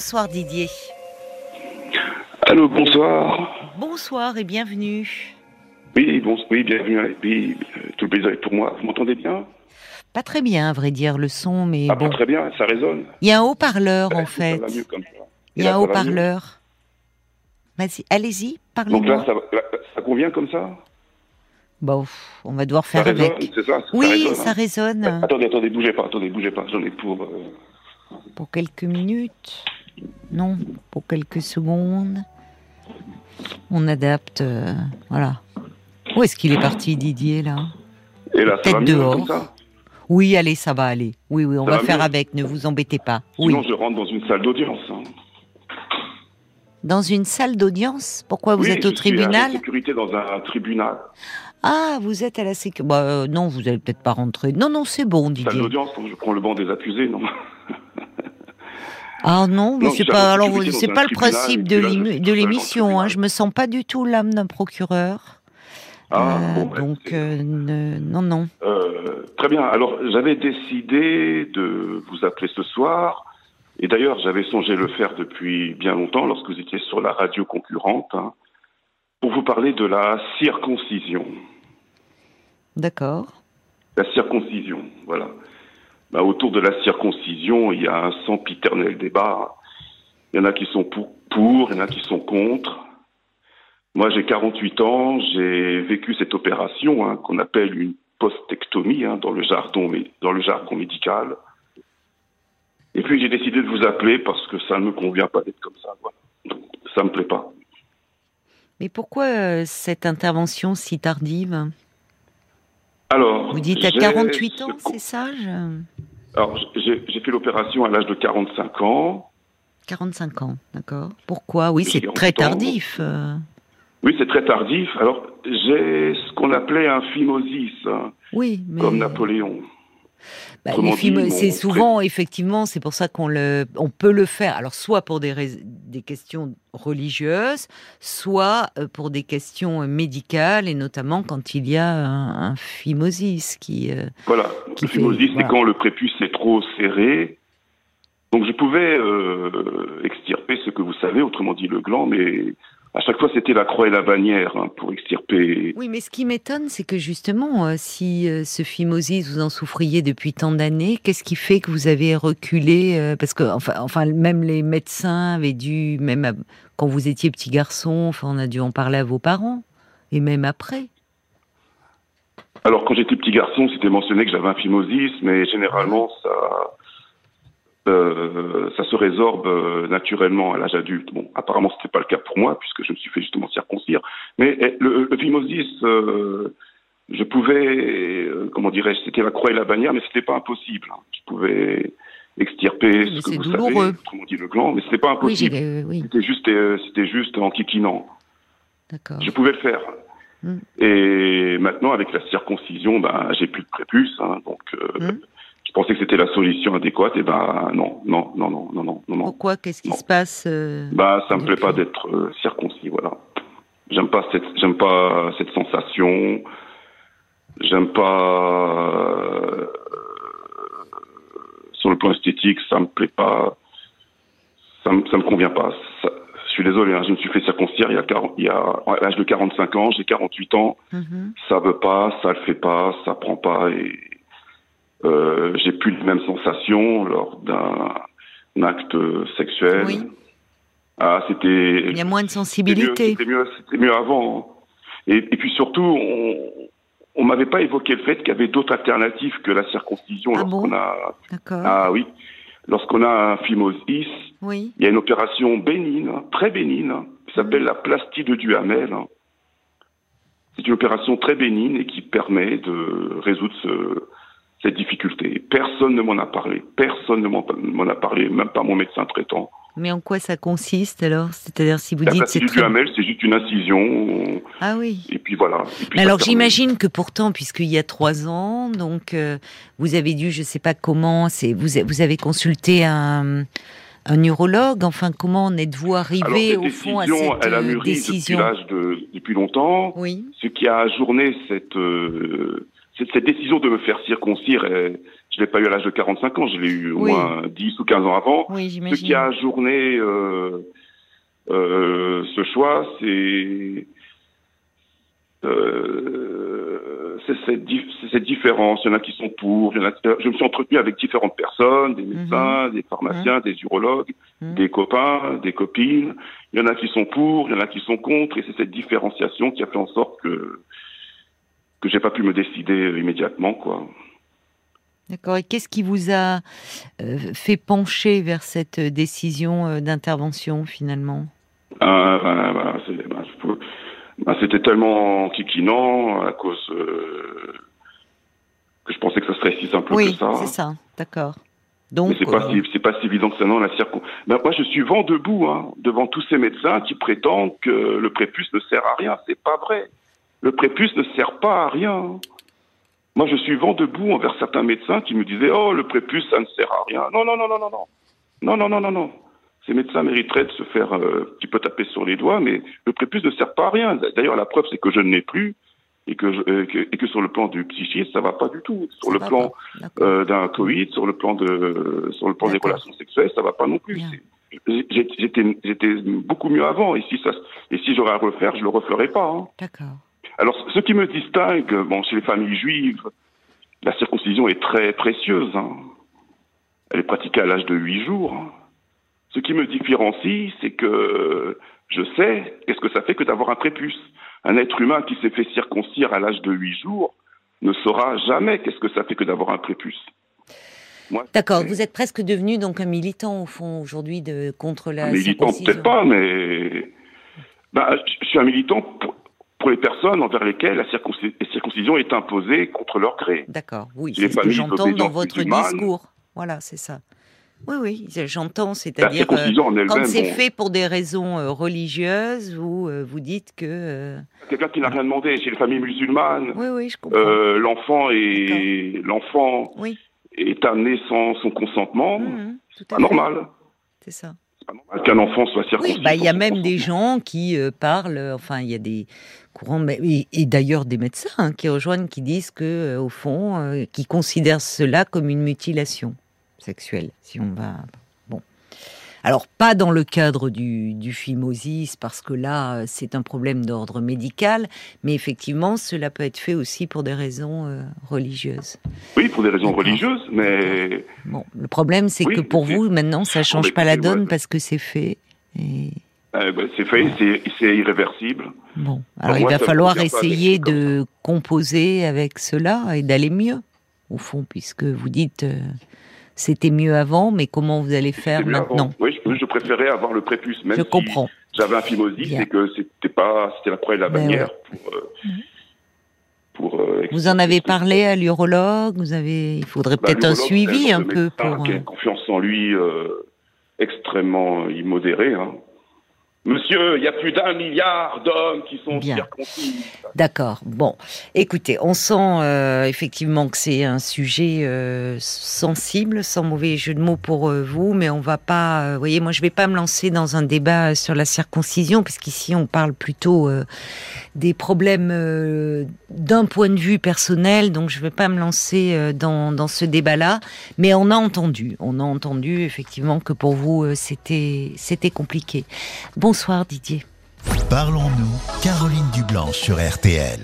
Bonsoir Didier. Allô, bonsoir. Bonsoir et bienvenue. Oui, bon, oui, bienvenue. Oui, euh, tout le plaisir est pour moi. Vous m'entendez bien? Pas très bien, à vrai dire, le son, mais Ah, bon. pas très bien, ça résonne. Il y a un haut-parleur, en Ça fait. va mieux comme ça. Il y a là, un haut-parleur. Vas-y, allez-y, Donc là parlez-moi. ça, là, ça convient comme ça? Bon, pff, on va devoir Ça faire résonne, avec. c'est ça Oui, résonne, ça hein résonne Attendez, attendez, bougez pas, attendez, bougez pas. J'en ai pour. euh, pour quelques minutes. Non, pour quelques secondes. On adapte, euh, voilà. Où est-ce qu'il est parti, Didier, là? Et là, ça Peut-être va mieux dehors. comme ça? Oui, allez, ça va aller. Oui, oui, on Ça va va faire mieux? avec, ne vous embêtez pas. Oui. Sinon, je rentre dans une salle d'audience. hein. Dans une salle d'audience? Pourquoi vous Oui, êtes au je suis à la tribunal? sécurité dans un tribunal. Ah, vous êtes à la sécurité. Bah, euh, non, vous allez peut-être pas rentrer. Non, non, c'est bon, Salle Didier. d'audience, quand je prends le banc des accusés, non? Ah non, mais c'est pas. Alors, c'est pas le principe de l'émission. Hein. Je me sens pas du tout l'âme d'un procureur. Ah, Euh, bon, ouais, donc, euh, ne- non, non. Euh, très bien. Alors, j'avais décidé de vous appeler ce soir. Et d'ailleurs, j'avais songé le faire depuis bien longtemps, lorsque vous étiez sur la radio concurrente, hein, pour vous parler de la circoncision. D'accord. La circoncision, voilà. Bah, autour de la circoncision, il y a un sempiternel débat. Il y en a qui sont pour, il y en a qui sont contre. Moi, j'ai 48 ans, j'ai vécu cette opération hein, qu'on appelle une postectomie hein, dans, le jargon, médical. Et puis, j'ai décidé de vous appeler parce que ça ne me convient pas d'être comme ça. Ça me plaît pas. Mais pourquoi euh, cette intervention si tardive? Alors, Vous dites à j'ai 48 ce ans, c'est ça je- Alors, j'ai fait l'opération à l'âge de 45 ans. 45 ans, d'accord. Pourquoi? Oui, c'est 40 très tardif. euh. Oui, c'est très tardif. Alors, j'ai ce qu'on appelait un phimosis, hein, Oui, mais. comme Napoléon. Bah, c'est souvent, effectivement, c'est pour ça qu'on le, on peut le faire. Alors, soit pour des, des questions religieuses, soit euh, pour des questions médicales, et notamment quand il y a un, un phimosis qui. euh, Voilà. Qui le phimosis, voilà. c'est quand le prépuce est trop serré. Donc, je pouvais euh, extirper ce que vous savez, autrement dit le gland, mais à chaque fois, c'était la croix et la bannière hein, pour extirper. Oui, mais ce qui m'étonne, c'est que justement, euh, si euh, ce phimosis, vous en souffriez depuis tant d'années, qu'est-ce qui fait que vous avez reculé euh, Parce que, enfin, enfin, même les médecins avaient dû, même à- quand vous étiez petit garçon, enfin, on a dû en parler à vos parents, et même après. Alors, quand j'étais petit garçon, c'était mentionné que j'avais un phimosis, mais généralement, ça, euh, ça se résorbe euh, naturellement à l'âge adulte. Bon, apparemment, c'était pas le cas pour moi, puisque je me suis fait justement circoncire. Mais eh, le, le phimosis, euh, je pouvais, comment dirais-je, c'était la croix et la bannière, mais c'était pas impossible. hein. Je pouvais extirper Mais ce que vous douloureux. savez, autrement dit le gland, mais c'était pas impossible. oui, c'était juste, c'était juste en kikinant. Je pouvais le faire. Mm. Et maintenant, avec la circoncision, ben, j'ai plus de prépuce, hein, donc euh, Mm. je pensais que c'était la solution adéquate? Et ben non, non, non, non, non, non, non. Pourquoi? Qu'est-ce qui se passe euh, Ben, ça me plaît pas d'être euh, circoncis, voilà. J'aime pas cette, j'aime pas cette sensation. J'aime pas euh, sur le plan esthétique, ça me plaît pas. Ça me, ça me convient pas. Ça- je suis désolé, hein, je me suis fait circoncire il y a, 40 il y a à l'âge de 45 ans, j'ai 48 ans. mhm. ça veut pas, ça le fait pas, ça prend pas et euh, j'ai plus les mêmes sensations lors d'un un acte sexuel. Oui. Ah, c'était Il y a moins de mieux, sensibilité. c'était mieux, c'était mieux avant. Et, et puis surtout, on, on m'avait pas évoqué le fait qu'il y avait d'autres alternatives que la circoncision Ah lorsqu'on bon a ah oui, lorsqu'on a un phimosis, Oui. il y a une opération bénigne, très bénigne, qui s'appelle la plastie de Duhamel. C'est une opération très bénigne et qui permet de résoudre ce- cette difficulté. Personne ne m'en a parlé. Personne ne m'en a parlé, même pas mon médecin traitant. Mais en quoi ça consiste alors? C'est-à-dire si vous La dites c'est du très... C'est juste une incision, Ah oui. et puis voilà. Et puis alors j'imagine que pourtant, puisqu'il y a trois ans, donc euh, vous avez dû, je sais pas comment, c'est vous, avez consulté un, un urologue. Enfin, comment en êtes-vous arrivé au fond à cette elle a euh, mûri décision? depuis l'âge de depuis longtemps. Oui. Ce qui a ajourné cette euh, cette décision de me faire circoncire, je je l'ai pas eu à l'âge de 45 ans, je l'ai eu au moins 10 ou 15 ans avant. Ce qui a ajourné euh, euh, ce choix, c'est euh, cette, cette, différence. Il y en a qui sont pour. Il y en a, je me suis entretenu avec différentes personnes, des médecins, mhm. des pharmaciens, mhm. des urologues, mhm. des copains, des copines. Il y en a qui sont pour, il y en a qui sont contre, et c'est cette différenciation qui a fait en sorte que que j'ai pas pu me décider immédiatement, quoi. D'accord. Et qu'est-ce qui vous a euh, fait pencher vers cette décision euh, d'intervention finalement? Ah, ben, ben, ben, ben, C'était tellement kikinant à cause euh, que je pensais que ça serait si simple que ça. Oui, c'est ça. D'accord. Donc, c'est pas si pas si évident que ça non la circon. moi je suis vent debout hein, devant tous ces médecins qui prétendent que le prépuce ne sert à rien. C'est pas vrai. Le prépuce ne sert pas à rien. Moi, je suis vent debout envers certains médecins qui me disaient Oh, le prépuce, ça ne sert à rien. Non, non, non, non, non, non. Non, non, non, non, non. Ces médecins mériteraient de se faire euh, un petit peu taper sur les doigts, mais le prépuce ne sert pas à rien. D'ailleurs, la preuve, c'est que je ne l'ai plus et que, euh, et que sur le plan du psychisme, ça va pas du tout. Sur le plan euh, d'un Covid, sur le plan de, sur le plan des relations sexuelles, ça va pas non plus. J'étais beaucoup mieux avant. Et si ça, et si j'aurais à refaire, je le referais pas. Hein. D'accord. Alors, ce qui me distingue, bon, chez les familles juives, la circoncision est très précieuse. Hein. Elle est pratiquée à l'âge de huit jours. Ce qui me différencie, c'est que je sais qu'est-ce que ça fait que d'avoir un prépuce. Un être humain qui s'est fait circoncire à l'âge de huit jours ne saura jamais qu'est-ce que ça fait que d'avoir un prépuce. D'accord, vous êtes presque devenu donc un militant au fond aujourd'hui de contre la un militant peut-être pas, mais ben, je suis un militant pour, pour les personnes envers lesquelles la circoncision est imposée contre leur gré. D'accord, oui, c'est ce que j'entends dans votre discours. Voilà, c'est ça. Oui, oui, j'entends, c'est-à-dire euh, quand c'est fait pour des raisons euh, religieuses, vous euh, vous dites que quelqu'un qui n'a rien demandé chez les familles musulmanes. Oui, oui, je comprends. l'enfant est l'enfant oui. est amené sans son consentement. Mmh, mmh, c'est pas normal. C'est ça qu'un enfant soit circoncis. Oui, bah, il y a même des gens qui parlent, enfin, il y a des courants, et, et d'ailleurs des médecins hein, qui rejoignent, qui disent que, au fond, qui considèrent cela comme une mutilation sexuelle, si on va. Bon. Alors, pas dans le cadre du, du phimosis, parce que là, c'est un problème d'ordre médical, mais effectivement, cela peut être fait aussi pour des raisons euh, religieuses. Oui, pour des raisons religieuses, mais. Bon, le problème, c'est que pour vous, maintenant, ça change pas la donne parce que c'est fait. Et... Euh, bah, c'est fait, c'est irréversible. Bon, alors il va falloir essayer de composer avec cela et d'aller mieux, au fond, puisque vous dites euh, c'était mieux avant, mais comment vous allez faire maintenant? Oui, préférais avoir le prépuce, même je comprends. j'avais un phimosis et que c'était pas, c'était la croix et la ben bannière pour. Euh, pour euh, vous en avez parlé à l'urologue Vous avez, il faudrait bah, peut-être un suivi un peu pour. Qui a confiance en lui extrêmement immodéré. Hein. Monsieur, il y a plus d'un milliard d'hommes qui sont circoncis. D'accord. Bon, écoutez, on sent euh, effectivement que c'est un sujet euh, sensible, sans mauvais jeu de mots pour euh, vous, mais on va pas. vous voyez, moi, je vais pas me lancer dans un débat sur la circoncision, parce qu'ici, on parle plutôt des problèmes d'un point de vue personnel, donc je vais pas me lancer dans, dans ce débat-là. Mais on a entendu, on a entendu effectivement que pour vous, c'était c'était compliqué. Bon, Bonsoir Didier. Parlons-nous, Caroline Dublanche sur RTL.